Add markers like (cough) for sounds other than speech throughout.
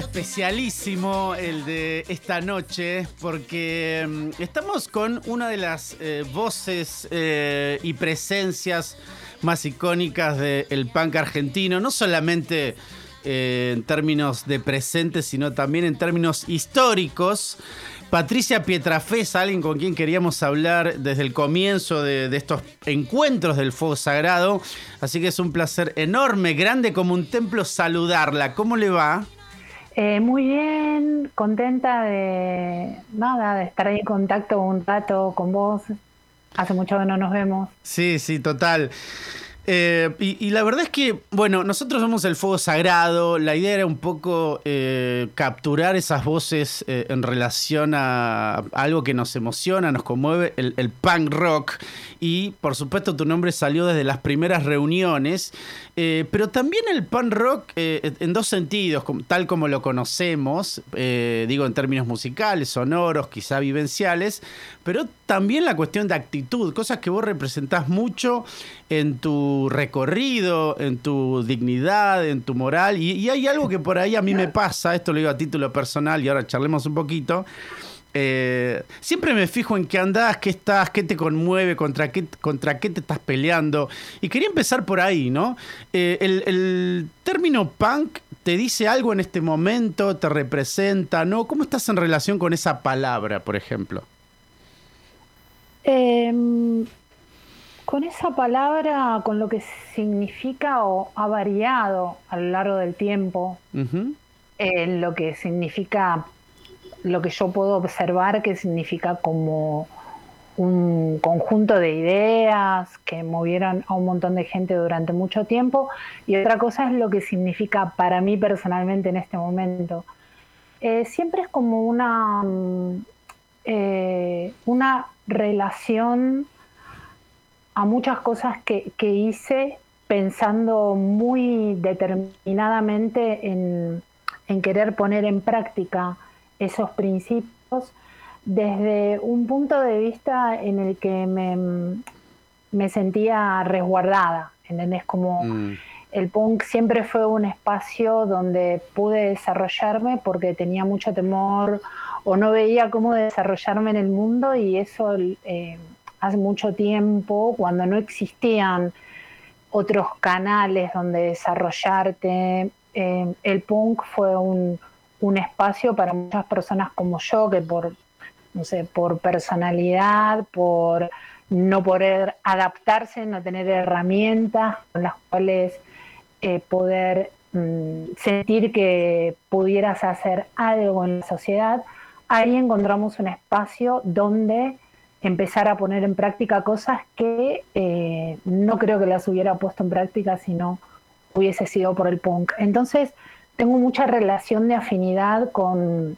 Especialísimo el de esta noche porque mm, estamos con una de las eh, voces eh, y presencias más icónicas del punk argentino, no solamente eh, en términos de presente, sino también en términos históricos. Patricia Pietrafé es alguien con quien queríamos hablar desde el comienzo de, de estos encuentros del fuego sagrado. Así que es un placer enorme, grande como un templo saludarla. ¿Cómo le va? Eh, muy bien, contenta de nada, de estar ahí en contacto un rato con vos. Hace mucho que no nos vemos. Sí, sí, total. Eh, y, la verdad es que, bueno, nosotros somos el fuego sagrado. La idea era un poco eh, capturar esas voces en relación a algo que nos emociona, nos conmueve, el, el punk rock. Y por supuesto, tu nombre salió desde las primeras reuniones. Eh, pero también el punk rock eh, en dos sentidos, tal como lo conocemos, eh, digo en términos musicales, sonoros, quizá vivenciales, pero también la cuestión de actitud, cosas que vos representás mucho en tu recorrido, en tu dignidad, en tu moral, y, y hay algo que por ahí a mí me pasa, esto lo digo a título personal y ahora charlemos un poquito. Eh, siempre me fijo en qué andás, qué estás, qué te conmueve, contra qué, contra qué te estás peleando. Y quería empezar por ahí, ¿no? Eh, el, el término punk te dice algo en este momento, te representa, ¿no? ¿Cómo estás en relación con esa palabra, por ejemplo? Eh, con esa palabra, con lo que significa o ha variado a lo largo del tiempo, eh, lo que significa, lo que yo puedo observar que significa como un conjunto de ideas que movieron a un montón de gente durante mucho tiempo y otra cosa es lo que significa para mí personalmente en este momento. Eh, siempre es como una, mm, eh, una relación a muchas cosas que, que hice pensando muy determinadamente en, en querer poner en práctica esos principios desde un punto de vista en el que me, me sentía resguardada, ¿entendés? Como Mm. el punk siempre fue un espacio donde pude desarrollarme porque tenía mucho temor o no veía cómo desarrollarme en el mundo y eso eh, hace mucho tiempo, cuando no existían otros canales donde desarrollarte, eh, el punk fue un, un espacio para muchas personas como yo que por, no sé, por personalidad, por no poder adaptarse, no tener herramientas con las cuales eh, poder mm, sentir que pudieras hacer algo en la sociedad, ahí encontramos un espacio donde empezar a poner en práctica cosas que eh, no creo que las hubiera puesto en práctica si no hubiese sido por el punk. Entonces, tengo mucha relación de afinidad con,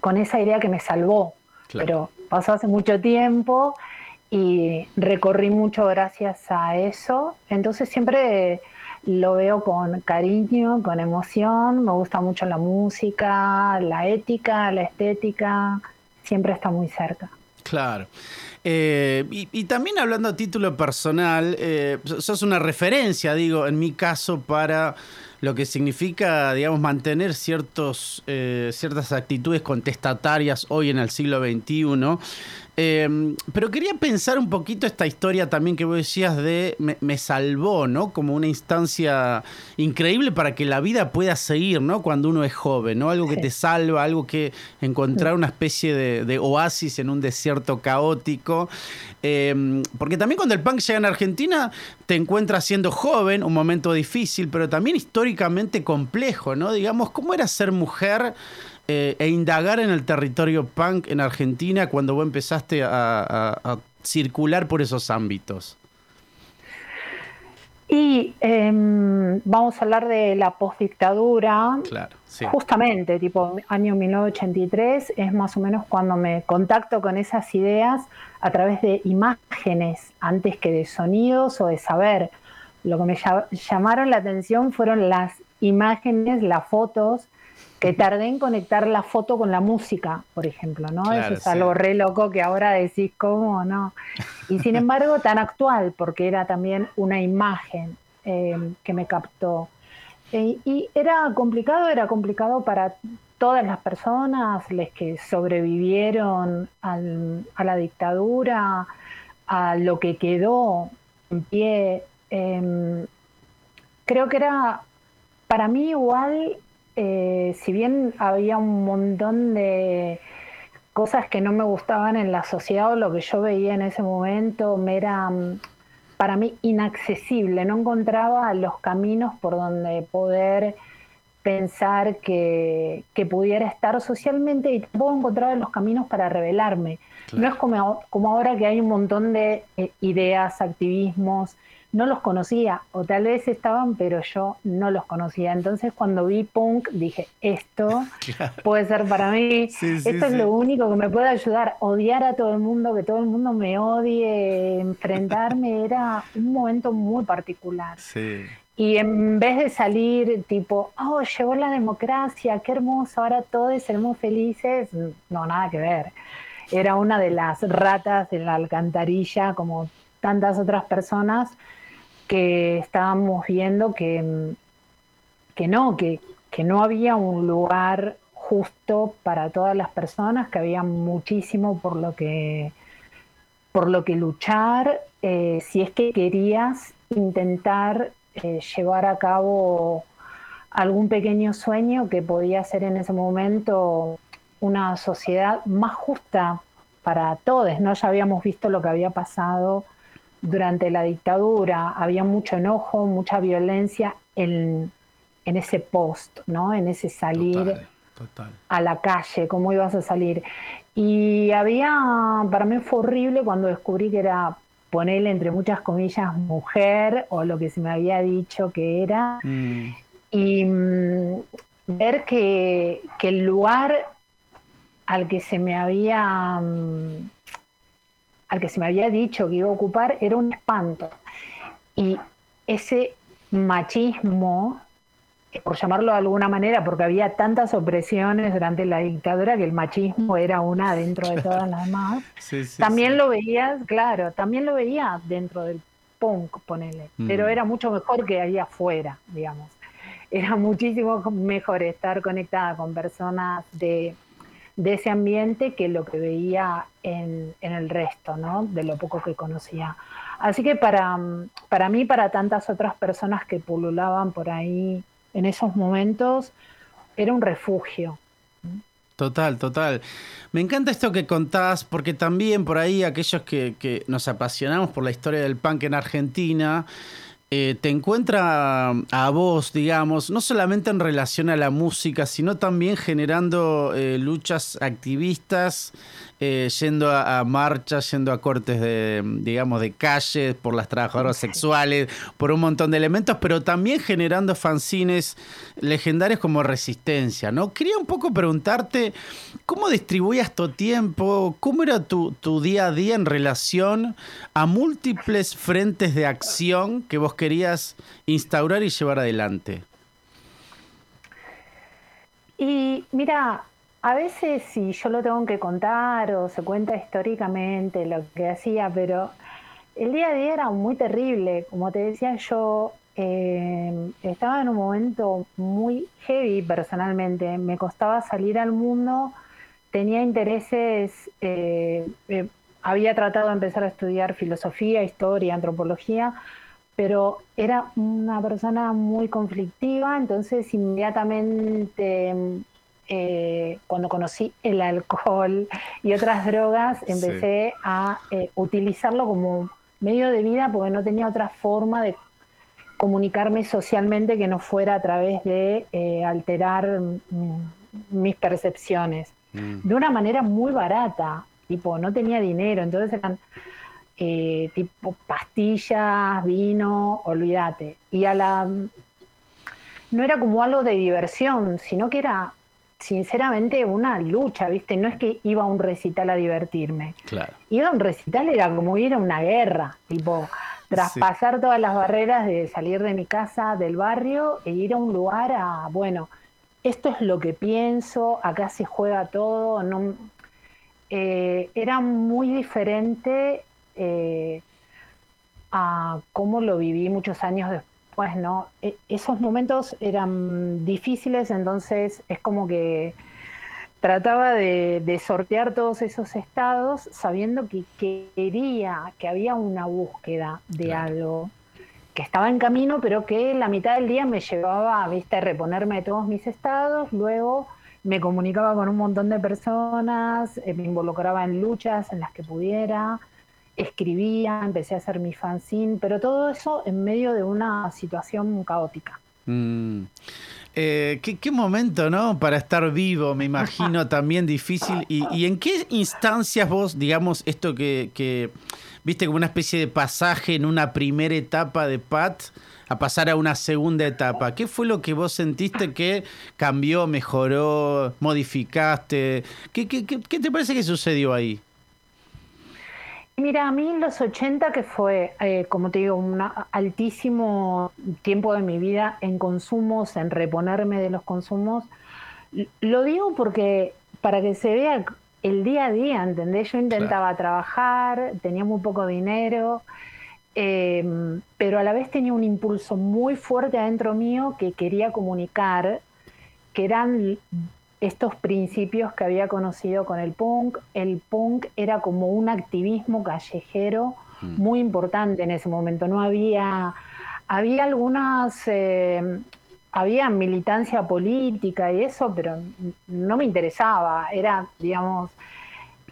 con esa idea que me salvó, Claro. pero pasó hace mucho tiempo y recorrí mucho gracias a eso. Entonces siempre lo veo con cariño, con emoción, me gusta mucho la música, la ética, la estética, siempre está muy cerca. Claro. Eh, y, y también hablando a título personal, eh, sos una referencia, digo, en mi caso, para lo que significa, digamos, mantener ciertos, eh, ciertas actitudes contestatarias hoy en el siglo XXI. Eh, pero quería pensar un poquito esta historia también que vos decías de me, me salvó, ¿no? Como una instancia increíble para que la vida pueda seguir, ¿no? Cuando uno es joven, ¿no? Algo que te salva, algo que encontrar una especie de, de oasis en un desierto caótico. Eh, porque también cuando el punk llega en Argentina, te encuentras siendo joven, un momento difícil, pero también históricamente complejo, ¿no? Digamos, ¿cómo era ser mujer? eh, e indagar en el territorio punk en Argentina cuando vos empezaste a, circular por esos ámbitos. Y em, vamos a hablar de la postdictadura. Claro, sí. Justamente, tipo año 1983, es más o menos cuando me contacto con esas ideas a través de imágenes, antes que de sonidos o de saber. Lo que me llamaron la atención fueron las imágenes, las fotos, que tardé en conectar la foto con la música, por ejemplo, ¿no? Eso es algo re loco que ahora decís, ¿cómo no? Y sin (laughs) embargo, tan actual, porque era también una imagen eh, que me captó. Eh, y era complicado, era complicado para todas las personas, las que sobrevivieron a la dictadura, a lo que quedó en pie. Em, creo que era, para mí igual, eh, si bien había un montón de cosas que no me gustaban en la sociedad o lo que yo veía en ese momento me era mm, para mí inaccesible, no encontraba los caminos por donde poder pensar que, pudiera estar socialmente y tampoco encontraba los caminos para revelarme. No es como, como ahora que hay un montón de eh, ideas, activismos, no los conocía, o tal vez estaban, pero yo no los conocía. Entonces cuando vi punk dije, esto (laughs) puede ser para mí, esto es lo único que me puede ayudar, odiar a todo el mundo, que todo el mundo me odie, enfrentarme, (laughs) era un momento muy particular. Y en vez de salir tipo, oh, llegó la democracia, qué hermoso, ahora todos seremos felices, no, nada que ver. Era una de las ratas de la alcantarilla, como tantas otras personas, que estábamos viendo que, que no, que, que no había un lugar justo para todas las personas, que había muchísimo por lo que, por lo que luchar, eh, si es que querías intentar eh, llevar a cabo algún pequeño sueño que podía ser en ese momento una sociedad más justa para todos, ¿no? Ya habíamos visto lo que había pasado durante la dictadura había mucho enojo, mucha violencia en, ese post, ¿no? En ese salir a la calle, cómo ibas a salir. Y había, para mí fue horrible cuando descubrí que era ponerle entre muchas comillas mujer o lo que se me había dicho que era. Mm. Y mm, ver que, que, el lugar al que se me había mm, al que se me había dicho que iba a ocupar era un espanto. Y ese machismo, por llamarlo de alguna manera, porque había tantas opresiones durante la dictadura que el machismo era una dentro de todas las demás, (laughs) también lo veías, claro, también lo veía dentro del punk, ponele, mm. pero era mucho mejor que ahí afuera, digamos. Era muchísimo mejor estar conectada con personas de de ese ambiente que lo que veía en, el resto, ¿no? De lo poco que conocía. Así que para, para mí, para tantas otras personas que pululaban por ahí en esos momentos, era un refugio. Total, total. Me encanta esto que contás, porque también por ahí aquellos que, que nos apasionamos por la historia del punk en Argentina, eh, te encuentra a vos, digamos, no solamente en relación a la música, sino también generando eh, luchas activistas eh, yendo a, marchas, yendo a cortes de, digamos, de calle por las trabajadoras sexuales, por un montón de elementos, pero también generando fanzines legendarios como Resistencia, ¿no? Quería un poco preguntarte cómo distribuías tu tiempo, cómo era tu, tu día a día en relación a múltiples frentes de acción que vos querías instaurar y llevar adelante. Y mira, a veces si yo lo tengo que contar o se cuenta históricamente lo que hacía, pero el día a día era muy terrible. Como te decía yo, eh, estaba en un momento muy heavy personalmente. Me costaba salir al mundo, tenía intereses, eh, eh, había tratado de empezar a estudiar filosofía, historia, antropología, pero era una persona muy conflictiva, entonces inmediatamente eh, cuando conocí el alcohol y otras drogas, empecé a eh, utilizarlo como medio de vida porque no tenía otra forma de comunicarme socialmente que no fuera a través de eh, alterar mm, mis percepciones. Mm. De una manera muy barata, tipo, no tenía dinero, entonces eran tipo pastillas, vino, olvídate. Y a la no era como algo de diversión, sino que era sinceramente una lucha, ¿viste? No es que iba a un recital a divertirme. Claro. Iba a un recital era como ir a una guerra, tipo traspasar todas las barreras de salir de mi casa, del barrio e ir a un lugar a, bueno, esto es lo que pienso, acá se juega todo, no eh, era muy diferente eh, a cómo lo viví muchos años después, ¿no? E, esos momentos eran difíciles, entonces es como que trataba de, sortear todos esos estados sabiendo que, quería, que había una búsqueda de algo que estaba en camino, pero que la mitad del día me llevaba ¿viste? a reponerme de todos mis estados, luego me comunicaba con un montón de personas, eh, me involucraba en luchas en las que pudiera, escribía, empecé a hacer mi fanzine, pero todo eso en medio de una situación caótica. Mm. Eh, ¿qué, momento, ¿no? Para estar vivo, me imagino, (laughs) también difícil. ¿Y, en qué instancias vos, digamos, esto que, que, viste como una especie de pasaje en una primera etapa de Pat a pasar a una segunda etapa? ¿Qué fue lo que vos sentiste que cambió, mejoró, modificaste? ¿Qué, qué, qué te parece que sucedió ahí? Mira, a mí en los 80, que fue, eh, como te digo, un altísimo tiempo de mi vida en consumos, en reponerme de los consumos, lo digo porque para que se vea el día a día, ¿entendés? Yo intentaba trabajar, tenía muy poco dinero, em, pero a la vez tenía un impulso muy fuerte adentro mío que quería comunicar, que eran estos principios que había conocido con el punk. El punk era como un activismo callejero mm. muy importante en ese momento. No había, había algunas, eh, había militancia política y eso, pero no me interesaba. Era, digamos,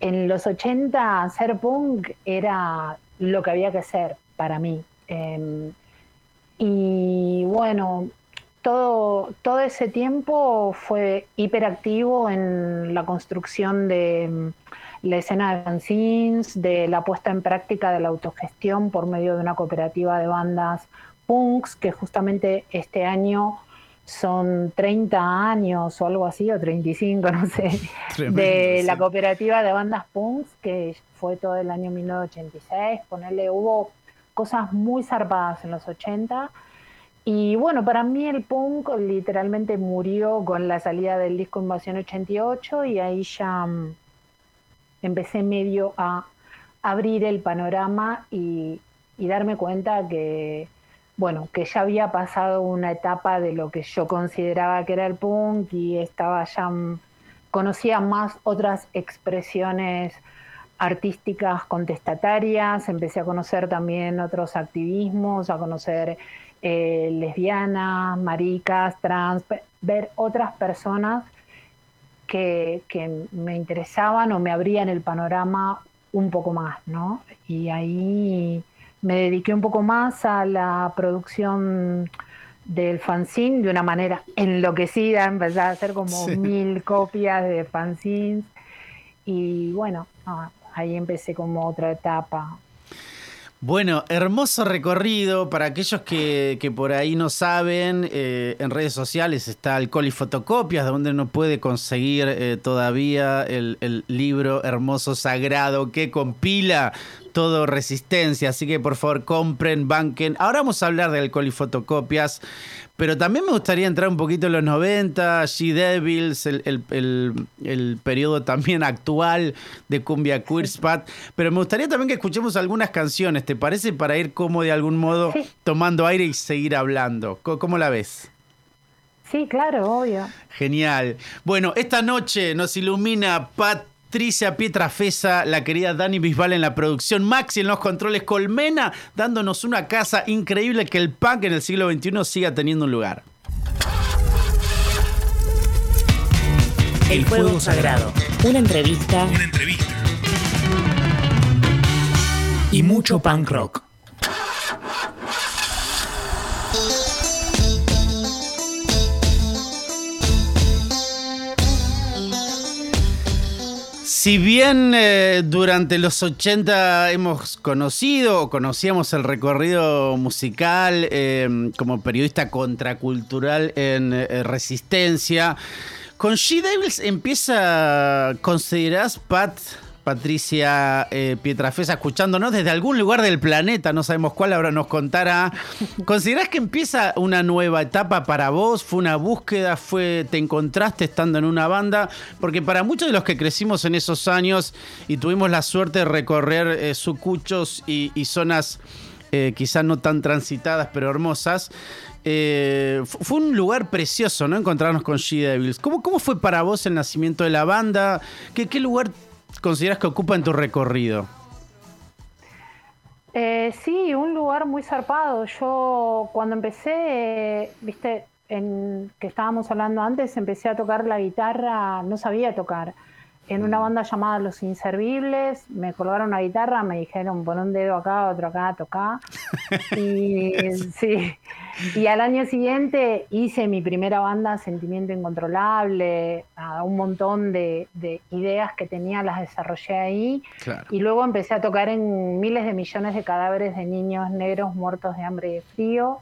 en los 80 ser punk era lo que había que hacer para mí. Em, y bueno, todo, todo ese tiempo fue hiperactivo en la construcción de mm, la escena de fanzines, de la puesta en práctica de la autogestión por medio de una cooperativa de bandas punks, que justamente este año son 30 años o algo así, o 35, (laughs) no sé, de la cooperativa de bandas punks, que fue todo el año 1986. Ponerle, hubo cosas muy zarpadas en los 80 y bueno, para mí el punk literalmente murió con la salida del disco Invasión 88 y ahí ya mm, empecé medio a abrir el panorama y, darme cuenta que, bueno, que ya había pasado una etapa de lo que yo consideraba que era el punk y estaba ya, mm, conocía más otras expresiones artísticas contestatarias, empecé a conocer también otros activismos, a conocer eh, lesbianas, maricas, trans, ver otras personas que, me interesaban o me abrían el panorama un poco más, ¿no? Y ahí me dediqué un poco más a la producción del fanzine de una manera enloquecida, empecé a hacer como mil copias de fanzines. Y bueno, ahí empecé como otra etapa bueno, hermoso recorrido. Para aquellos que, por ahí no saben, eh, en redes sociales está Alcohol y Fotocopias, donde uno puede conseguir eh, todavía el, el, libro hermoso sagrado que compila todo resistencia. Así que por favor compren, banquen. Ahora vamos a hablar de alcohol y fotocopias. Pero también me gustaría entrar un poquito en los 90, G Devils, el, periodo también actual de Cumbia Queerspat. Pero me gustaría también que escuchemos algunas canciones, ¿te parece? Para ir como de algún modo tomando aire y seguir hablando. ¿Cómo, la ves? Sí, claro, obvio. Genial. Bueno, esta noche nos ilumina Pat Patricia Pietrafesa, la querida Dani Bisbal en la producción, Maxi en los controles, Colmena dándonos una casa increíble que el punk en el siglo XXI siga teniendo un lugar. El Fuego Sagrado. Una entrevista. Una entrevista. Y mucho punk rock. Si bien eh, durante los 80 hemos conocido o conocíamos el recorrido musical eh, como periodista contracultural en eh, Resistencia, con She Devils empieza, ¿considerás, Pat, Patricia eh, Pietrafesa escuchándonos desde algún lugar del planeta, no sabemos cuál, ahora nos contará. (laughs) ¿Considerás que empieza una nueva etapa para vos? ¿Fue una búsqueda? ¿Fue, ¿Te encontraste estando en una banda? Porque para muchos de los que crecimos en esos años y tuvimos la suerte de recorrer eh, sucuchos y, zonas eh, quizás no tan transitadas pero hermosas, fue un lugar precioso, ¿no? Encontrarnos con She Devils. ¿Cómo, ¿Cómo fue para vos el nacimiento de la banda? ¿Qué, qué lugar consideras que ocupa en tu recorrido? Eh, sí, un lugar muy zarpado. Yo cuando empecé, viste, en que estábamos hablando antes, empecé a tocar la guitarra, no sabía tocar. En una mm. banda llamada Los Inservibles, me colgaron una guitarra, me dijeron pon un dedo acá, otro acá, toca. (laughs) y sí, y al año siguiente hice mi primera banda, Sentimiento Incontrolable, un montón de, ideas que tenía las desarrollé ahí. Y luego empecé a tocar en miles de millones de cadáveres de niños negros muertos de hambre y de frío.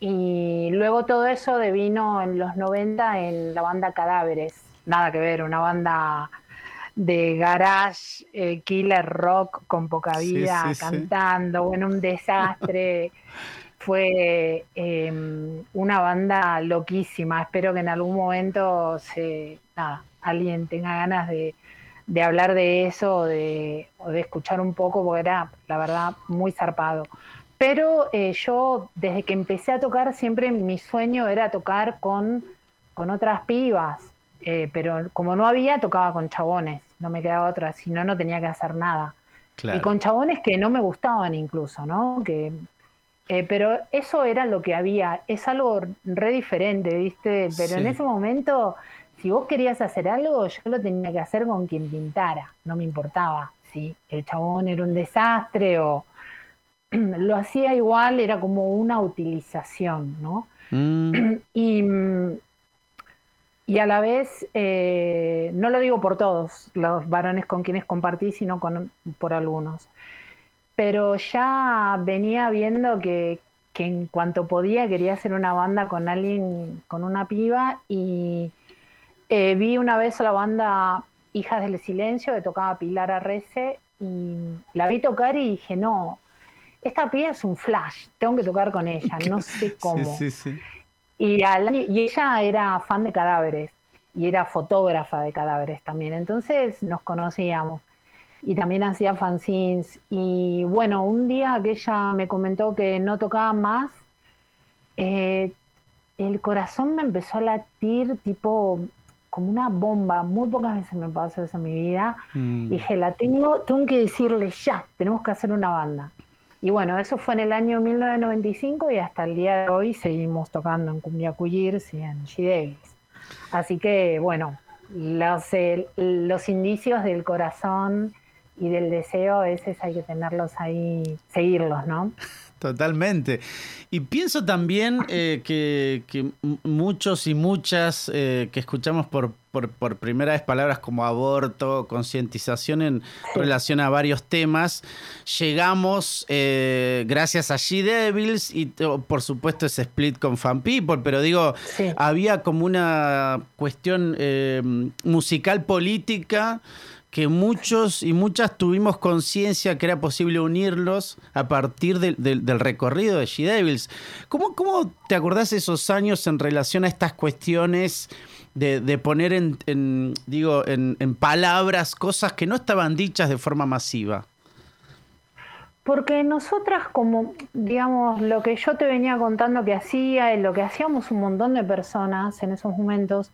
Y luego todo eso devino en los 90 en la banda Cadáveres. Nada que ver, una banda de garage, eh, killer rock con poca vida, cantando, bueno, un desastre. (laughs) fue em, una banda loquísima. Espero que en algún momento se, alguien tenga ganas de, hablar de eso o de, escuchar un poco, porque era, la verdad, muy zarpado. Pero eh, yo, desde que empecé a tocar, siempre mi sueño era tocar con, con otras pibas. Eh, pero como no había, tocaba con chabones. No me quedaba otra, si no, no tenía que hacer nada. Y con chabones que no me gustaban incluso, ¿no? Que eh, pero eso era lo que había, es algo re diferente, ¿viste? Pero en ese momento, si vos querías hacer algo, yo lo tenía que hacer con quien pintara, no me importaba si el chabón era un desastre o (clears throat) lo hacía igual, era como una utilización, ¿no? Mm. (clears throat) Y, y, a la vez, eh, no lo digo por todos los varones con quienes compartí, sino con, por algunos pero ya venía viendo que, en cuanto podía quería hacer una banda con alguien, con una piba, y eh, vi una vez a la banda Hijas del Silencio, que tocaba Pilar Arrece, y la vi tocar y dije, no, esta piba es un flash, tengo que tocar con ella, no (laughs) sé cómo. Y, y ella era fan de cadáveres y era fotógrafa de cadáveres también, entonces nos conocíamos y también hacía fanzines. Y bueno, un día que ella me comentó que no tocaba más, eh, el corazón me empezó a latir tipo como una bomba. Muy pocas veces me pasó eso en mi vida. Mm. Dije, la tengo, tengo que decirle ya, tenemos que hacer una banda. Y bueno, eso fue en el año 1995 y hasta el día de hoy seguimos tocando en Cumbia Cuyirs y en G Así que bueno, los, los indicios del corazón y del deseo a veces hay que tenerlos ahí, seguirlos, ¿no? Totalmente. Y pienso también eh, que, muchos y muchas eh, que escuchamos por, por, primera vez palabras como aborto, concientización en relación a varios temas, llegamos eh, gracias a She Devils y por supuesto ese split con Fan People, pero digo, había como una cuestión musical política que muchos y muchas tuvimos conciencia que era posible unirlos a partir del recorrido de She Devils. ¿Cómo, ¿Cómo, te acordás esos años en relación a estas cuestiones de, poner en, digo, en, palabras cosas que no estaban dichas de forma masiva? Porque nosotras, como digamos, lo que yo te venía contando que hacía y lo que hacíamos un montón de personas en esos momentos,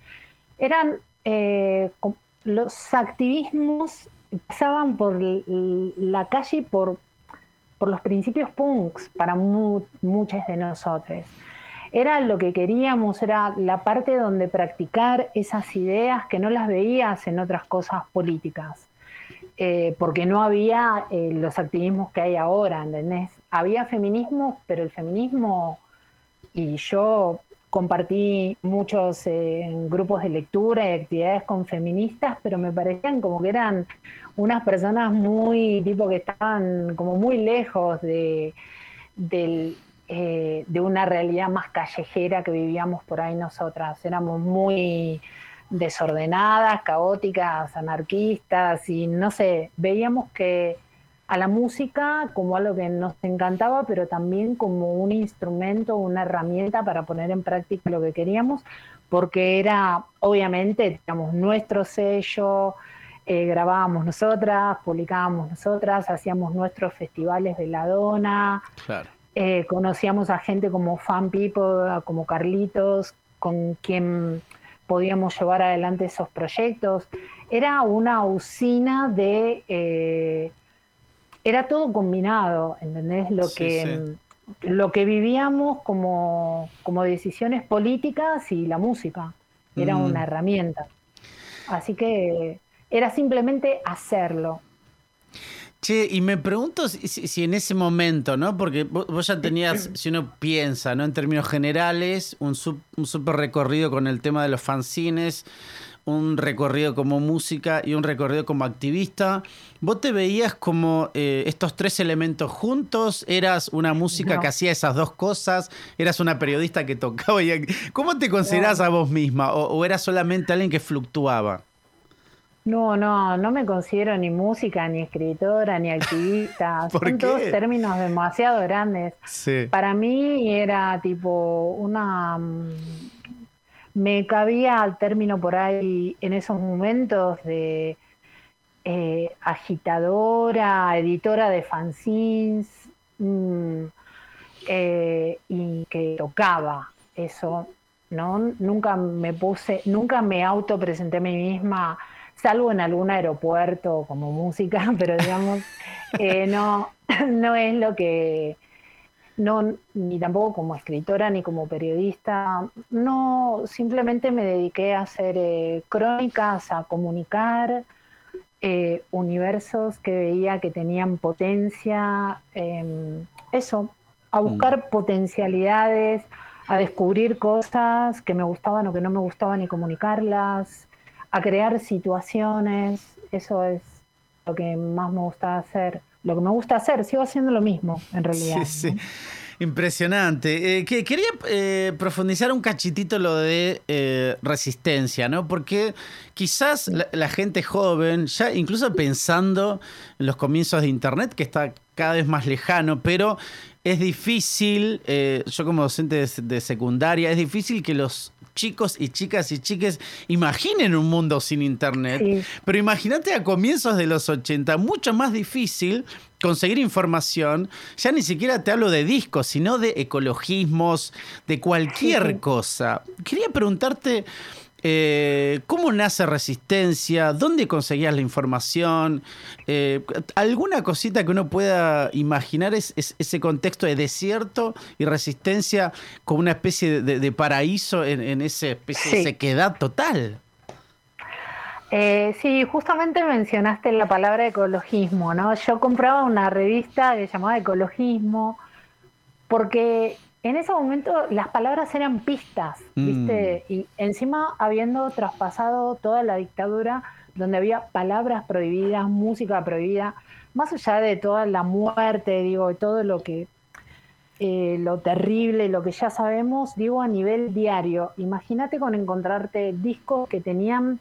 eran eh, los activismos pasaban por la calle por, por los principios punks para muchas de nosotros. Era lo que queríamos, era la parte donde practicar esas ideas que no las veías en otras cosas políticas, eh, porque no había eh, los activismos que hay ahora, ¿entendés? Había feminismo, pero el feminismo, y yo compartí muchos eh, grupos de lectura y actividades con feministas, pero me parecían como que eran unas personas muy, tipo que estaban como muy lejos de, eh, de una realidad más callejera que vivíamos por ahí nosotras. Éramos muy desordenadas, caóticas, anarquistas y no sé, veíamos que a la música como algo que nos encantaba, pero también como un instrumento, una herramienta para poner en práctica lo que queríamos, porque era obviamente digamos, nuestro sello, eh, grabábamos nosotras, publicábamos nosotras, hacíamos nuestros festivales de la dona, eh, conocíamos a gente como Fan People, como Carlitos, con quien podíamos llevar adelante esos proyectos. Era una usina de... Eh, era todo combinado, ¿entendés? Lo que lo que vivíamos como, como, decisiones políticas y la música. Era mm. una herramienta. Así que era simplemente hacerlo. Che, y me pregunto si, en ese momento, ¿no? Porque vos ya tenías, (clears throat) si uno piensa, ¿no? En términos generales, un, un super recorrido con el tema de los fanzines, un recorrido como música y un recorrido como activista. ¿Vos te veías como eh, estos tres elementos juntos? ¿Eras una música que hacía esas dos cosas? ¿Eras una periodista que tocaba? ¿Cómo te considerás a vos misma? ¿O, eras solamente alguien que fluctuaba? No, no, no me considero ni música, ni escritora, ni activista. (laughs) Son todos términos demasiado grandes. Para mí era tipo una mm, me cabía al término por ahí en esos momentos de eh, agitadora, editora de fanzines mm, eh, y que tocaba eso, ¿no? Nunca me puse, nunca me autopresenté a mí misma, salvo en algún aeropuerto como música, (laughs) pero digamos, eh, no, (laughs) no es lo que no, ni tampoco como escritora ni como periodista, no, simplemente me dediqué a hacer eh, crónicas, a comunicar eh, universos que veía que tenían potencia, em, eso, a buscar mm. potencialidades, a descubrir cosas que me gustaban o que no me gustaban y comunicarlas, a crear situaciones, eso es lo que más me gusta hacer lo que me gusta hacer, sigo haciendo lo mismo, en realidad. Sí, sí. Impresionante. Eh, que, quería eh, profundizar un cachitito lo de eh, resistencia, ¿no? Porque quizás la, gente joven, ya incluso pensando en los comienzos de Internet, que está cada vez más lejano, pero es difícil, yo como docente de secundaria, es difícil que los chicos y chicas y chiques imaginen un mundo sin internet. Pero imagínate a comienzos de los 80, mucho más difícil conseguir información. Ya ni siquiera te hablo de discos, sino de ecologismos, de cualquier cosa. Quería preguntarte eh, ¿Cómo nace Resistencia? ¿Dónde conseguías la información? Eh, ¿Alguna cosita que uno pueda imaginar es, ese contexto de desierto y resistencia como una especie de, paraíso en, esa especie de sequedad total? Eh, sí, justamente mencionaste la palabra ecologismo, ¿no? Yo compraba una revista que llamaba Ecologismo porque en ese momento las palabras eran pistas, ¿viste? Mm. Y encima habiendo traspasado toda la dictadura, donde había palabras prohibidas, música prohibida, más allá de toda la muerte, digo, todo lo que, eh, lo terrible, lo que ya sabemos, digo, a nivel diario. Imagínate con encontrarte discos que tenían,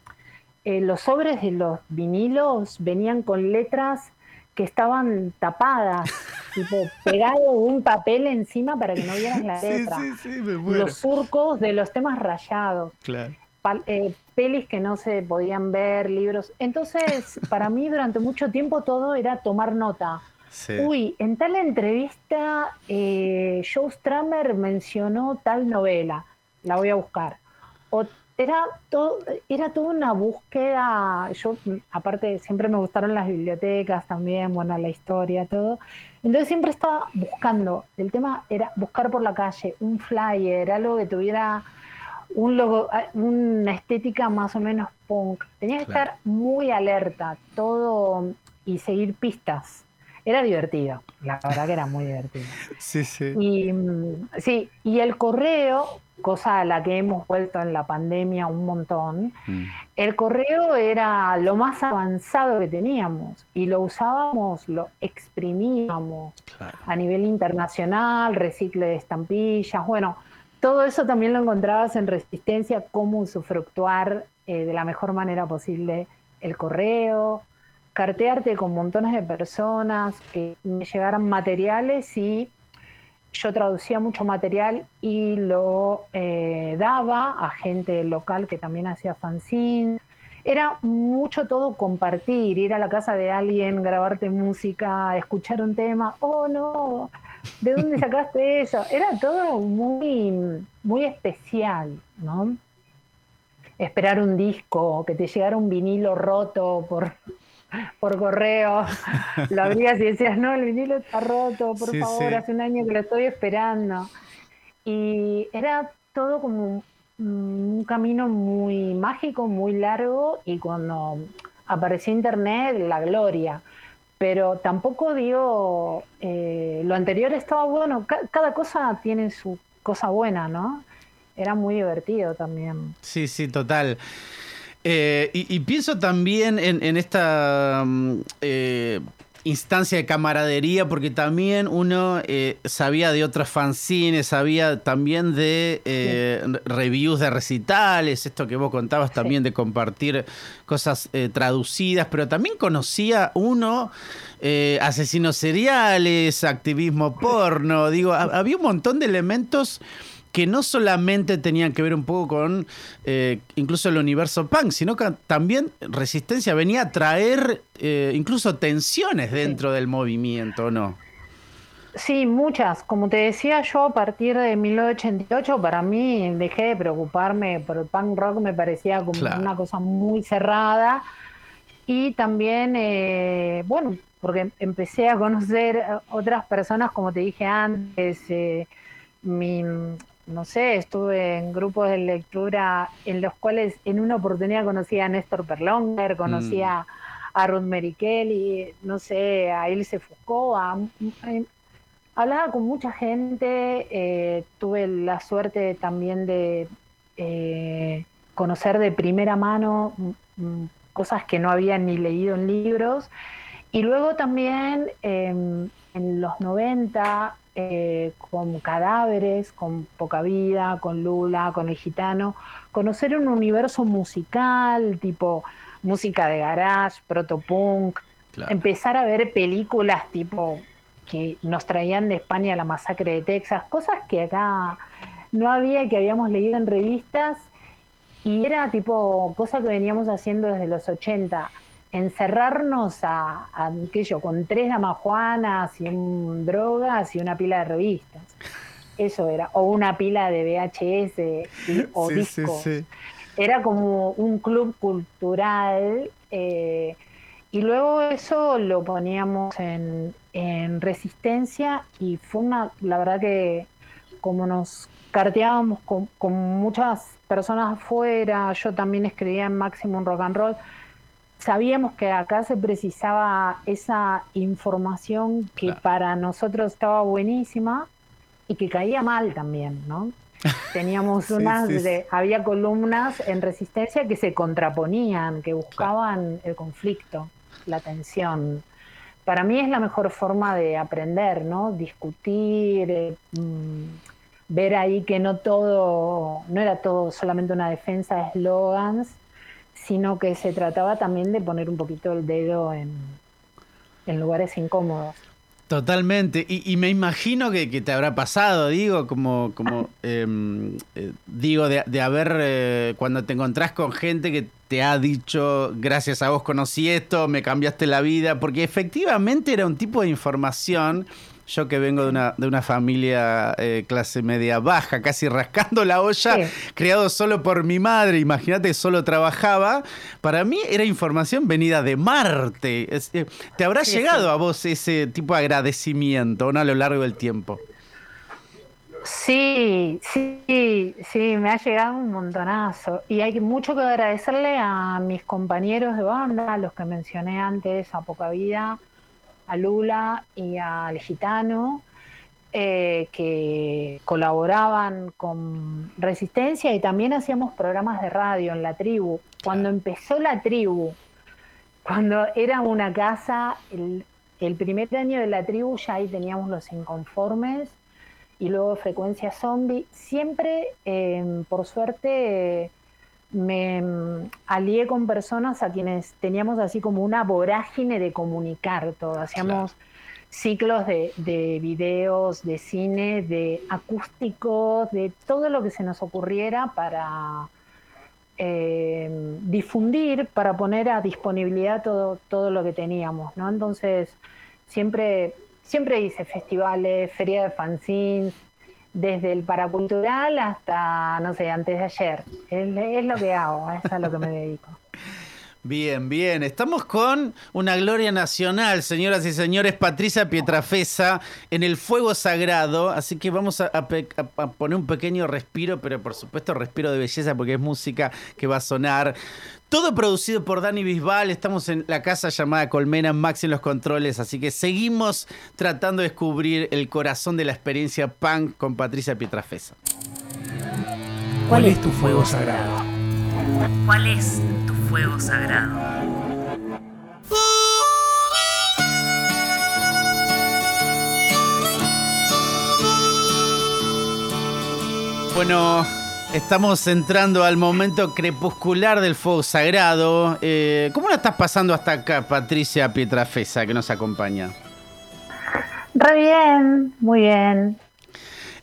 eh, los sobres de los vinilos venían con letras que estaban tapadas, (laughs) tipo pegado un papel encima para que no vieras la letra. Los surcos de los temas rayados. Eh, pelis que no se podían ver, libros. Entonces, (laughs) para mí durante mucho tiempo todo era tomar nota. Uy, en tal entrevista eh, Joe Stramer mencionó tal novela, la voy a buscar. O era todo, era toda una búsqueda, yo aparte siempre me gustaron las bibliotecas también, bueno, la historia, todo. Entonces siempre estaba buscando, el tema era buscar por la calle un flyer, algo que tuviera un logo, una estética más o menos punk. Tenía que estar muy alerta, todo y seguir pistas. Era divertido, la verdad que era muy divertido. (laughs) Sí, sí. Y, mm, sí, y el correo, cosa a la que hemos vuelto en la pandemia un montón, mm. el correo era lo más avanzado que teníamos y lo usábamos, lo exprimíamos a nivel internacional, recicle de estampillas, bueno, todo eso también lo encontrabas en Resistencia, cómo usufructuar eh, de la mejor manera posible el correo, cartearte con montones de personas, que me llegaran materiales y yo traducía mucho material y lo eh, daba a gente local que también hacía fanzines. Era mucho todo compartir, ir a la casa de alguien, grabarte música, escuchar un tema. Oh, no, ¿de dónde (laughs) sacaste eso? Era todo muy, muy especial, ¿no? Esperar un disco, que te llegara un vinilo roto por, por correo, (laughs) lo abrías y decías, no, el vinilo está roto, por favor, hace un año que lo estoy esperando. Y era todo como un camino muy mágico, muy largo, y cuando apareció Internet, la gloria. Pero tampoco digo, eh, lo anterior estaba bueno, cada cosa tiene su cosa buena, ¿no? Era muy divertido también. Sí, sí, total. Eh, y, pienso también en, esta mm, eh, instancia de camaradería, porque también uno eh, sabía de otros fanzines, sabía también de reviews de recitales, esto que vos contabas también de compartir cosas traducidas, pero también conocía uno asesinos seriales, activismo porno, digo, había un montón de elementos que no solamente tenían que ver un poco con eh, incluso el universo punk, sino que también Resistencia venía a traer eh, incluso tensiones dentro del movimiento, ¿no? Sí, muchas. Como te decía yo, a partir de 1988, para mí dejé de preocuparme por el punk rock, me parecía como una cosa muy cerrada. Y también, eh, bueno, porque empecé a conocer otras personas, como te dije antes, mi, no sé, estuve en grupos de lectura en los cuales en una oportunidad conocí a Néstor Perlonger, conocí mm. a Ruth Merikeli, no sé, a Ilse Foucault, hablaba con mucha gente, eh, tuve la suerte también de eh, conocer de primera mano mm, mm, cosas que no había ni leído en libros. Y luego también em, en los 90 eh, con cadáveres, con poca vida, con Lula, con el gitano, conocer un universo musical, tipo música de garage, protopunk, empezar a ver películas tipo que nos traían de España la masacre de Texas, cosas que acá no había, que habíamos leído en revistas, y era tipo cosa que veníamos haciendo desde los 80 encerrarnos a, a yo, con tres damajuanas y un, drogas y una pila de revistas. Eso era, o una pila de VHS o discos. Era como un club cultural eh, y luego eso lo poníamos en, en resistencia y fue una, la verdad que como nos carteábamos con, con muchas personas afuera, yo también escribía en Maximum Rock and Roll, sabíamos que acá se precisaba esa información que para nosotros estaba buenísima y que caía mal también, ¿no? (laughs) Teníamos unas, había columnas en resistencia que se contraponían, que buscaban el conflicto, la tensión. Para mí es la mejor forma de aprender, ¿no? Discutir, eh, mm, ver ahí que no todo, no era todo solamente una defensa de eslogans, sino que se trataba también de poner un poquito el dedo en, lugares incómodos. Totalmente, y, me imagino que, te habrá pasado, digo, como, como em, eh, digo, de, de haber, eh, cuando te encontrás con gente que te ha dicho, gracias a vos conocí esto, me cambiaste la vida, porque efectivamente era un tipo de información yo que vengo de una, de una familia eh, clase media baja, casi rascando la olla, criado solo por mi madre, imagínate, solo trabajaba, para mí era información venida de Marte. Eh, ¿Te habrá llegado a vos ese tipo de agradecimiento ¿no? a lo largo del tiempo? Sí, sí, sí, me ha llegado un montonazo. Y hay mucho que agradecerle a mis compañeros de banda, a los que mencioné antes, a Poca Vida, a Lula y al Gitano, eh, que colaboraban con Resistencia y también hacíamos programas de radio en la tribu. Cuando empezó la tribu, cuando era una casa, el, primer año de la tribu ya ahí teníamos los inconformes y luego Frecuencia Zombie. Siempre, eh, por suerte, me mm, alié con personas a quienes teníamos así como una vorágine de comunicar todo. Hacíamos ciclos de, de, videos, de cine, de acústicos, de todo lo que se nos ocurriera para eh, difundir, para poner a disponibilidad todo, todo lo que teníamos, ¿no? Entonces, siempre, siempre hice festivales, feria de fanzines, desde el paracultural hasta, no sé, antes de ayer. Es, lo que hago, es a lo que me dedico. (laughs) Bien, bien. Estamos con una gloria nacional, señoras y señores, Patricia Pietrafesa, en el fuego sagrado. Así que vamos a, poner un pequeño respiro, pero por supuesto respiro de belleza porque es música que va a sonar. Todo producido por Dani Bisbal. Estamos en la casa llamada Colmena, Max en los controles. Así que seguimos tratando de descubrir el corazón de la experiencia punk con Patricia Pietrafesa. ¿Cuál es tu fuego sagrado? ¿Cuál es tu fuego sagrado? Bueno, Estamos entrando al momento crepuscular del fuego sagrado. Eh, ¿Cómo la estás pasando hasta acá, Patricia Pietrafesa, que nos acompaña? Re bien, muy bien.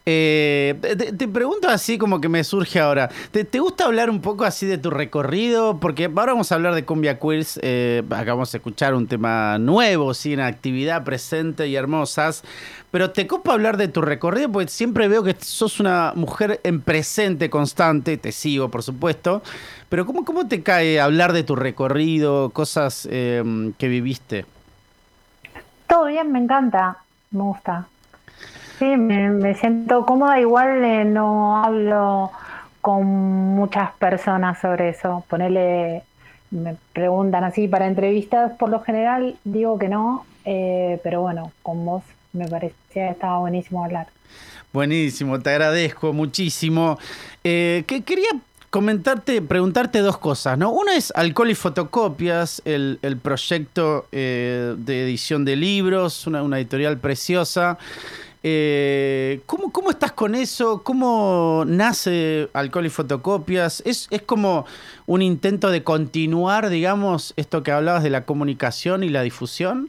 Eh, te, pregunto así como que me surge ahora. ¿Te, gusta hablar un poco así de tu recorrido? Porque ahora vamos a hablar de Cumbia Queers. Eh, acabamos de escuchar un tema nuevo, sí, en actividad presente y hermosas. Pero te copa hablar de tu recorrido porque siempre veo que sos una mujer en presente constante. Te sigo, por supuesto. Pero ¿cómo, cómo te cae hablar de tu recorrido, cosas em, que viviste? Todo bien, me encanta. Me gusta. Sí, me, siento cómoda. Igual eh, no hablo con muchas personas sobre eso. Ponerle, me preguntan así para entrevistas, por lo general digo que no, eh, pero bueno, con vos me parecía que estaba buenísimo hablar. Buenísimo, te agradezco muchísimo. Eh, que quería comentarte, preguntarte dos cosas, ¿no? Una es Alcohol y Fotocopias, el, proyecto de edición de libros, una, una editorial preciosa. Eh, ¿cómo, ¿cómo, estás con eso? ¿Cómo nace Alcohol y Fotocopias? ¿Es, ¿Es como un intento de continuar, digamos, esto que hablabas de la comunicación y la difusión?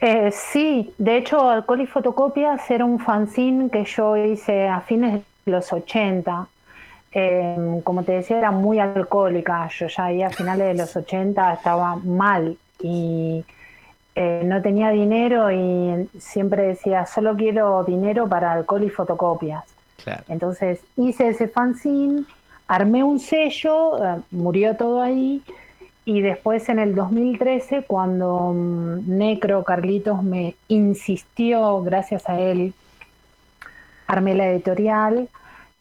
Eh, sí, de hecho Alcohol y Fotocopias era un fanzine que yo hice a fines de los 80. Em, como te decía, era muy alcohólica. Yo ya ahí a finales de los 80 estaba mal y eh, no tenía dinero y siempre decía, solo quiero dinero para alcohol y fotocopias. Entonces hice ese fanzine, armé un sello, eh, murió todo ahí, y después en el 2013, cuando mm, Necro Carlitos me insistió, gracias a él, armé la editorial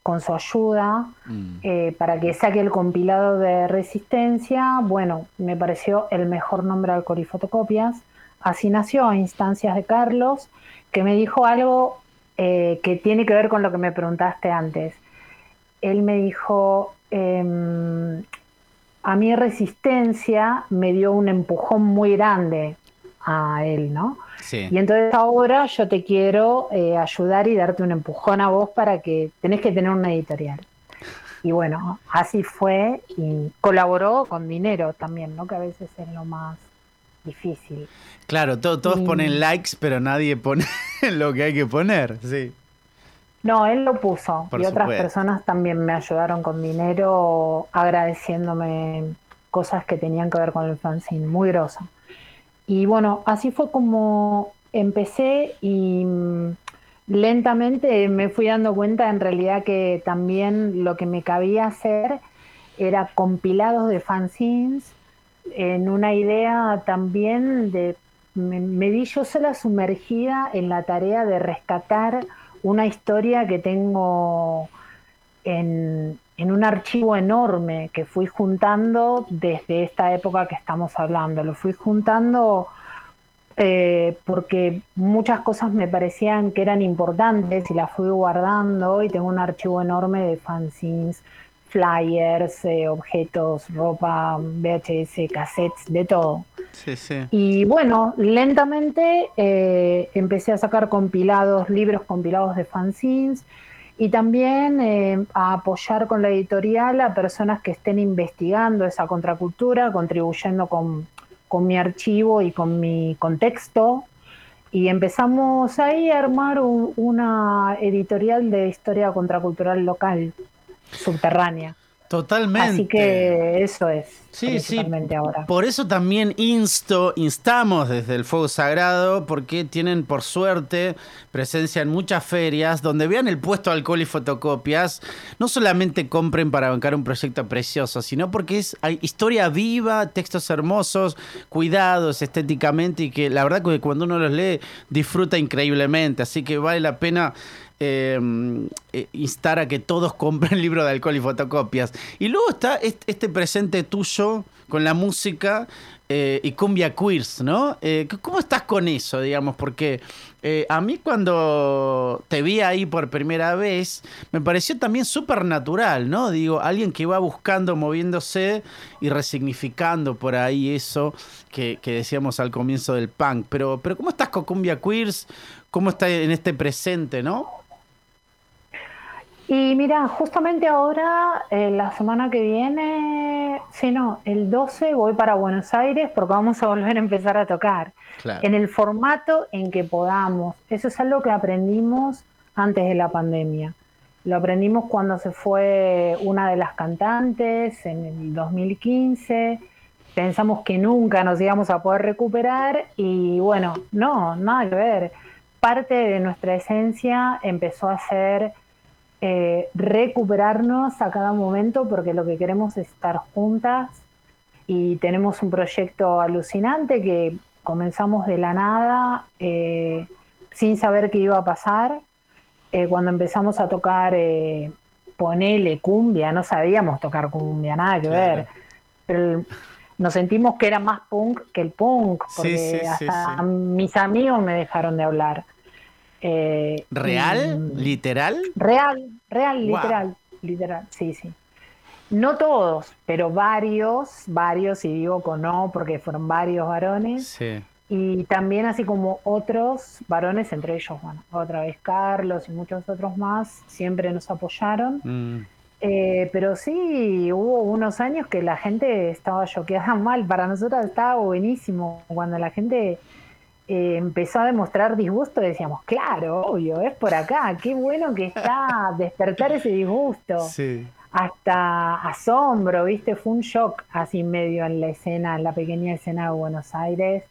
con su ayuda mm. eh, para que saque el compilado de resistencia. Bueno, me pareció el mejor nombre alcohol y fotocopias. Así nació a instancias de Carlos, que me dijo algo eh, que tiene que ver con lo que me preguntaste antes. Él me dijo, em, a mi resistencia me dio un empujón muy grande a él, ¿no? Sí. Y entonces ahora yo te quiero eh, ayudar y darte un empujón a vos para que tenés que tener una editorial. Y bueno, así fue y colaboró con dinero también, ¿no? Que a veces es lo más difícil. Claro, todos ponen likes, pero nadie pone (laughs) lo que hay que poner, sí. No, él lo puso y otras personas también me ayudaron con dinero agradeciéndome cosas que tenían que ver con el fanzine, muy grosa. Y bueno, así fue como empecé y mm, lentamente me fui dando cuenta en realidad que también lo que me cabía hacer era compilados de fanzines en una idea también de, me, vi yo sola sumergida en la tarea de rescatar una historia que tengo en, en, un archivo enorme que fui juntando desde esta época que estamos hablando. Lo fui juntando eh, porque muchas cosas me parecían que eran importantes y las fui guardando y tengo un archivo enorme de fanzines, flyers, eh, objetos, ropa, VHS, cassettes, de todo. Sí, sí. Y bueno, lentamente eh, empecé a sacar compilados, libros compilados de fanzines y también a apoyar con la editorial a personas que estén investigando esa contracultura, contribuyendo con con mi archivo y con mi contexto. Y empezamos ahí a armar una editorial de historia contracultural local, subterránea. Totalmente. Así que eso es. Sí, sí. Por eso también insto, instamos desde el Fuego Sagrado, porque tienen por suerte presencia en muchas ferias donde vean el puesto alcohol y fotocopias. No solamente compren para bancar un proyecto precioso, sino porque es hay historia viva, textos hermosos, cuidados estéticamente y que la verdad que cuando uno los lee disfruta increíblemente. Así que vale la pena eh, instar a que todos (laughs) compren libros de alcohol y fotocopias. Y luego está este presente tuyo con la música eh, y cumbia queers, ¿no? Eh, ¿Cómo estás con eso, digamos? Porque a mí cuando te vi ahí por primera vez, me pareció también súper natural, ¿no? Digo, alguien que va buscando, moviéndose y resignificando por ahí eso que, que decíamos al comienzo del punk. Pero, pero ¿cómo estás con cumbia queers? ¿Cómo está en este presente, no? Y mira, justamente ahora, eh, la semana que viene, sí, no, el 12 voy para Buenos Aires porque vamos a volver a empezar a tocar. En el formato en que podamos. Eso es algo que aprendimos antes de la pandemia. Lo aprendimos cuando se fue una de las cantantes en el 2015. Pensamos que nunca nos íbamos a poder recuperar y bueno, no, nada que ver. Parte de nuestra esencia empezó a ser eh, recuperarnos a cada momento porque lo que queremos es estar juntas y tenemos un proyecto alucinante que comenzamos de la nada eh, sin saber qué iba a pasar. Eh, cuando empezamos a tocar ponele cumbia, no sabíamos tocar cumbia, nada que ver. Pero nos sentimos que era más punk que el punk, porque hasta mis amigos me dejaron de hablar. Eh, ¿Real? ¿Literal? Real, real, literal, literal, sí, sí. No todos, pero varios, varios, y digo con no, porque fueron varios varones. Sí. Y también así como otros varones, entre ellos, bueno, otra vez Carlos y muchos otros más, siempre nos apoyaron. Mm. Eh, pero sí, hubo unos años que la gente estaba choqueada (laughs) mal. Para nosotros estaba buenísimo. Cuando la gente eh, empezó a demostrar disgusto, decíamos, claro, obvio, es por acá, qué bueno que está (laughs) despertar ese disgusto. Hasta asombro, ¿viste? Fue un shock así medio en la escena, en la pequeña escena de Buenos Aires,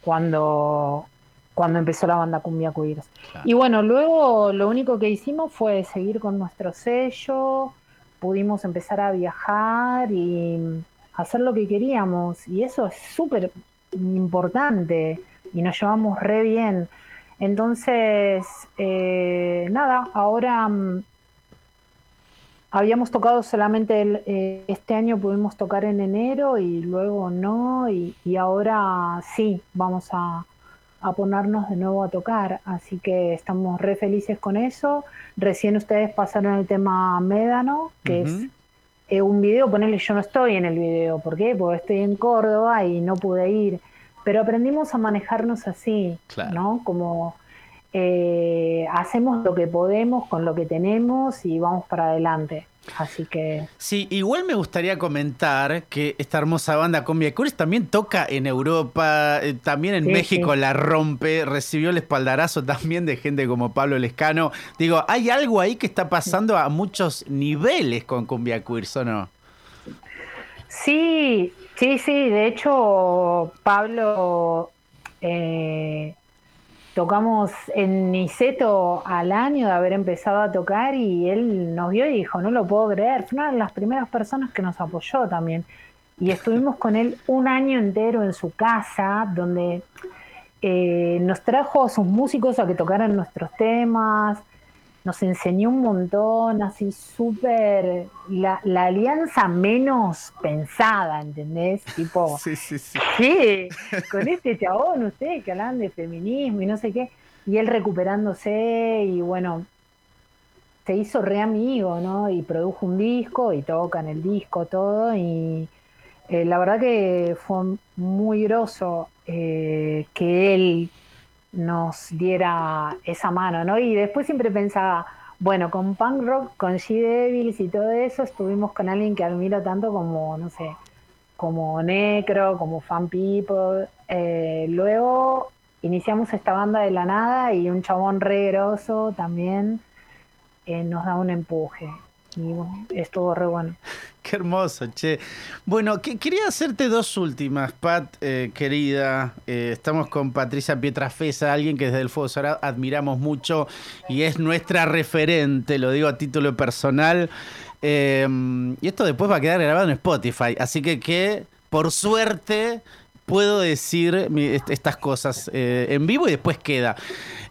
cuando, cuando empezó la banda Cumbia Queers. Y bueno, luego lo único que hicimos fue seguir con nuestro sello, pudimos empezar a viajar y hacer lo que queríamos. Y eso es súper importante y nos llevamos re bien. Entonces, eh, nada, ahora mm, habíamos tocado solamente eh, este año, pudimos tocar en enero y luego no, y, ahora sí, vamos a, ponernos de nuevo a tocar, así que estamos re felices con eso. Recién ustedes pasaron el tema Médano, que es eh, un video, ponerle yo no estoy en el video, ¿por qué? Porque estoy en Córdoba y no pude ir pero aprendimos a manejarnos así, ¿no? Como eh, hacemos lo que podemos con lo que tenemos y vamos para adelante. Así que. Sí, igual me gustaría comentar que esta hermosa banda Combia Cures también toca en Europa, eh, también en México la rompe, recibió el espaldarazo también de gente como Pablo Lescano. Digo, ¿hay algo ahí que está pasando a muchos niveles con Cumbia Queers o no? Sí, Sí, sí, de hecho, Pablo, eh, tocamos en Niceto al año de haber empezado a tocar y él nos vio y dijo, no lo puedo creer, fue una de las primeras personas que nos apoyó también. Y (laughs) estuvimos con él un año entero en su casa, donde eh, nos trajo a sus músicos a que tocaran nuestros temas, nos enseñó un montón, así súper, la, la, alianza menos pensada, ¿entendés? Tipo, (laughs) sí, sí, sí. ¿qué? Con este chabón, ustedes que hablan de feminismo y no sé qué, y él recuperándose y bueno, se hizo re amigo, ¿no? Y produjo un disco y toca en el disco todo y eh, la verdad que fue muy groso eh, que él nos diera esa mano, ¿no? Y después siempre pensaba, bueno, con punk rock, con G Devils y todo eso, estuvimos con alguien que admiro tanto como, no sé, como Necro, como Fan People. Eh, luego iniciamos esta banda de la nada y un chabón re también eh, nos da un empuje. Y bueno, estuvo re bueno. (laughs) Qué hermoso, che. Bueno, que, quería hacerte dos últimas, Pat, eh, querida. Eh, estamos con Patricia Pietrafesa, alguien que desde el Fuego Sagrado admiramos mucho y es nuestra referente, lo digo a título personal. y esto después va a quedar grabado en Spotify, así que que, por suerte, puedo decir estas cosas en vivo y después queda.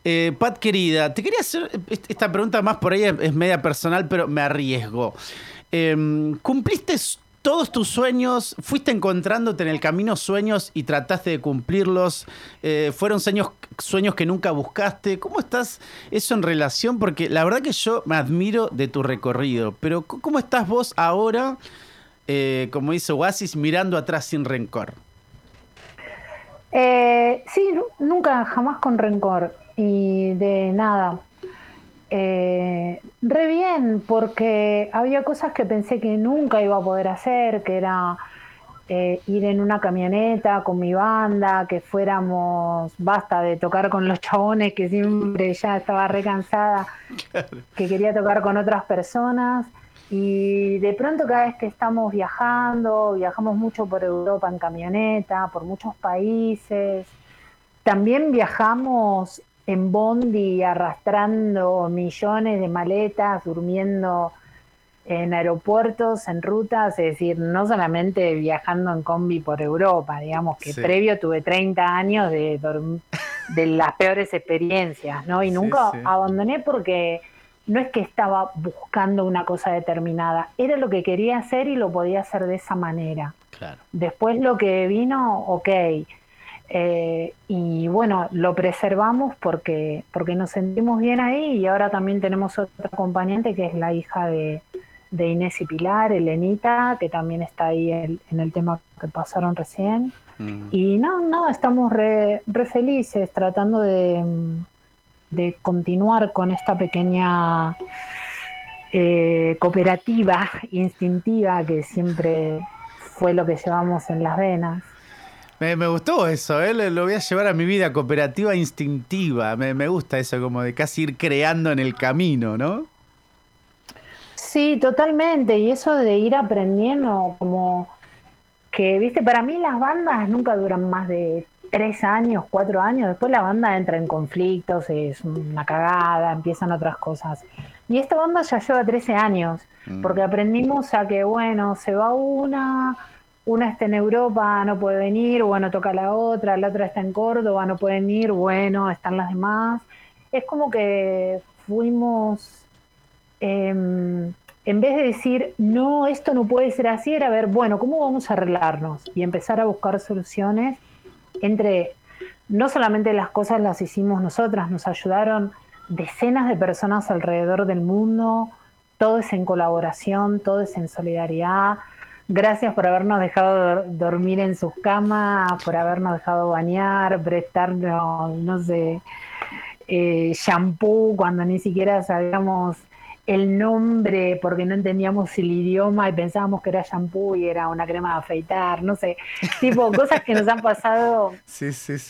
Eh, Pat, querida, te quería hacer esta pregunta más por ahí, es media personal, pero me arriesgo. Em, ¿Cumpliste todos tus sueños? ¿Fuiste encontrándote en el camino sueños y trataste de cumplirlos? Eh, ¿Fueron sueños, sueños que nunca buscaste? ¿Cómo estás eso en relación? Porque la verdad que yo me admiro de tu recorrido, pero ¿cómo estás vos ahora, eh, como dice Oasis, mirando atrás sin rencor? Sí, nunca, jamás con rencor y de nada. Eh, re bien, porque había cosas que pensé que nunca iba a poder hacer, que era eh, ir en una camioneta con mi banda, que fuéramos, basta de tocar con los chabones, que siempre ya estaba re cansada, (laughs) que quería tocar con otras personas. Y de pronto cada vez que estamos viajando, viajamos mucho por Europa en camioneta, por muchos países, también viajamos en Bondi arrastrando millones de maletas, durmiendo en aeropuertos, en rutas, es decir, no solamente viajando en combi por Europa, digamos que previo tuve 30 años de, de las peores experiencias, ¿no? Y nunca abandoné porque no es que estaba buscando una cosa determinada, era lo que quería hacer y lo podía hacer de esa manera. Claro. Después lo que vino, ok, eh, y bueno, lo preservamos porque, porque nos sentimos bien ahí y ahora también tenemos otra acompañante que es la hija de, Inés y Pilar, Elenita, que también está ahí en, el tema que pasaron recién. Mm. Y no, no, estamos re, felices tratando de, de, continuar con esta pequeña eh, cooperativa instintiva que siempre fue lo que llevamos en las venas. Me, gustó eso, ¿eh? lo voy a llevar a mi vida cooperativa instintiva. Me, me, gusta eso, como de casi ir creando en el camino, ¿no? Sí, totalmente. Y eso de ir aprendiendo, como que, viste, para mí las bandas nunca duran más de tres años, cuatro años. Después la banda entra en conflictos, es una cagada, empiezan otras cosas. Y esta banda ya lleva 13 años, mm. porque aprendimos a que, bueno, se va una una está en Europa, no puede venir, bueno, toca la otra, la otra está en Córdoba, no puede venir, bueno, están las demás. Es como que fuimos, em, en vez de decir, no, esto no puede ser así, era ver, bueno, ¿cómo vamos a arreglarnos? Y empezar a buscar soluciones entre, no solamente las cosas las hicimos nosotras, nos ayudaron decenas de personas alrededor del mundo, todo es en colaboración, todo es en solidaridad. Gracias por habernos dejado dormir en sus camas, por habernos dejado bañar, prestarnos, no sé, eh, shampoo cuando ni siquiera sabíamos el nombre porque no entendíamos el idioma y pensábamos que era shampoo y era una crema de afeitar, no sé, (laughs) tipo cosas que nos han pasado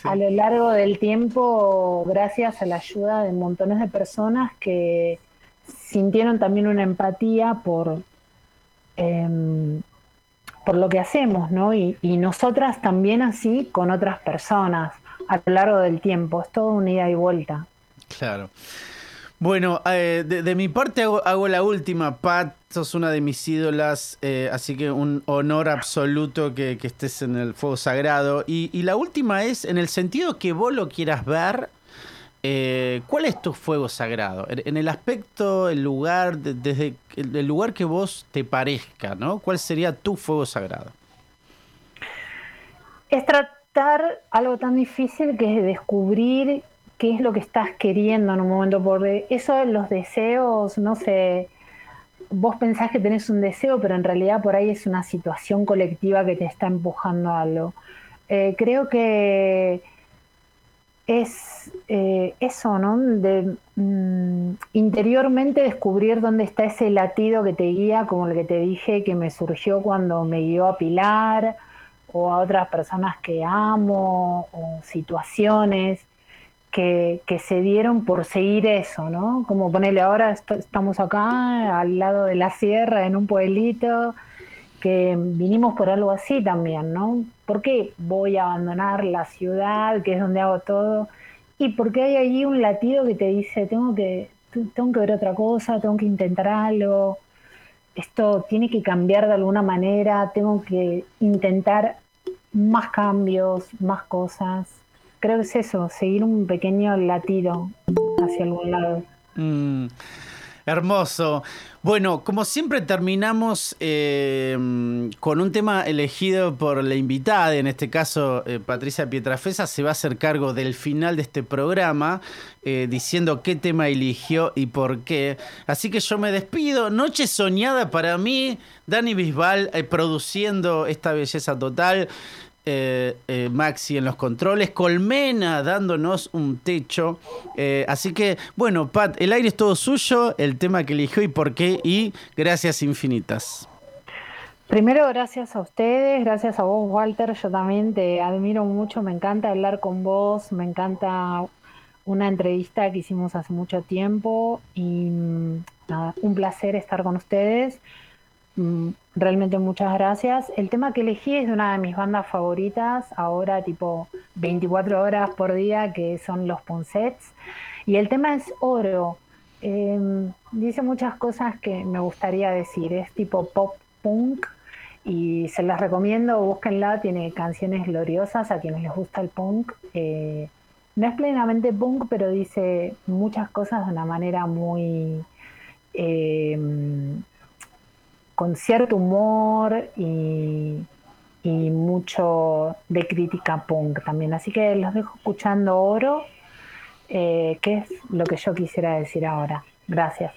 a lo largo del tiempo gracias a la ayuda de montones de personas que sintieron también una empatía por... Eh, por lo que hacemos, ¿no? Y, nosotras también así con otras personas a lo largo del tiempo. Es todo una ida y vuelta. Claro. Bueno, eh, de, mi parte hago, la última, Pat. Sos una de mis ídolas, eh, así que un honor absoluto que, estés en el fuego sagrado. Y, la última es, en el sentido que vos lo quieras ver, eh, ¿cuál es tu fuego sagrado? En, el aspecto, el lugar, desde el, lugar que vos te parezca, ¿no? ¿Cuál sería tu fuego sagrado? Es tratar algo tan difícil que es descubrir qué es lo que estás queriendo en un momento, porque eso, los deseos, no sé, vos pensás que tenés un deseo, pero en realidad por ahí es una situación colectiva que te está empujando a algo. Eh, creo que es eh, eso, ¿no? De mm, interiormente descubrir dónde está ese latido que te guía, como el que te dije que me surgió cuando me guió a Pilar o a otras personas que amo o situaciones que, se dieron por seguir eso, ¿no? Como ponerle ahora estamos acá al lado de la sierra en un pueblito que vinimos por algo así también, ¿no? ¿Por qué voy a abandonar la ciudad, que es donde hago todo? Y porque hay allí un latido que te dice, tengo que, tengo que ver otra cosa, tengo que intentar algo, esto tiene que cambiar de alguna manera, tengo que intentar más cambios, más cosas. Creo que es eso, seguir un pequeño latido hacia algún lado. Mm. Hermoso. Bueno, como siempre terminamos eh, con un tema elegido por la invitada, en este caso eh, Patricia Pietrafesa, se va a hacer cargo del final de este programa, eh, diciendo qué tema eligió y por qué. Así que yo me despido. Noche soñada para mí, Dani Bisbal produciendo esta belleza total. Eh, eh, Maxi en los controles, Colmena dándonos un techo. Eh, así que, bueno, Pat, el aire es todo suyo, el tema que eligió y por qué, y gracias infinitas. Primero, gracias a ustedes, gracias a vos, Walter. Yo también te admiro mucho, me encanta hablar con vos, me encanta una entrevista que hicimos hace mucho tiempo y mm, un placer estar con ustedes. Realmente muchas gracias. El tema que elegí es de una de mis bandas favoritas, ahora tipo 24 horas por día, que son los Ponsets. Y el tema es Oro. Em, dice muchas cosas que me gustaría decir. Es tipo pop punk y se las recomiendo, búsquenla, tiene canciones gloriosas a quienes les gusta el punk. Eh, no es plenamente punk, pero dice muchas cosas de una manera muy... Em, con cierto humor y, mucho de crítica punk también. Así que los dejo escuchando Oro, eh, que es lo que yo quisiera decir ahora. Gracias.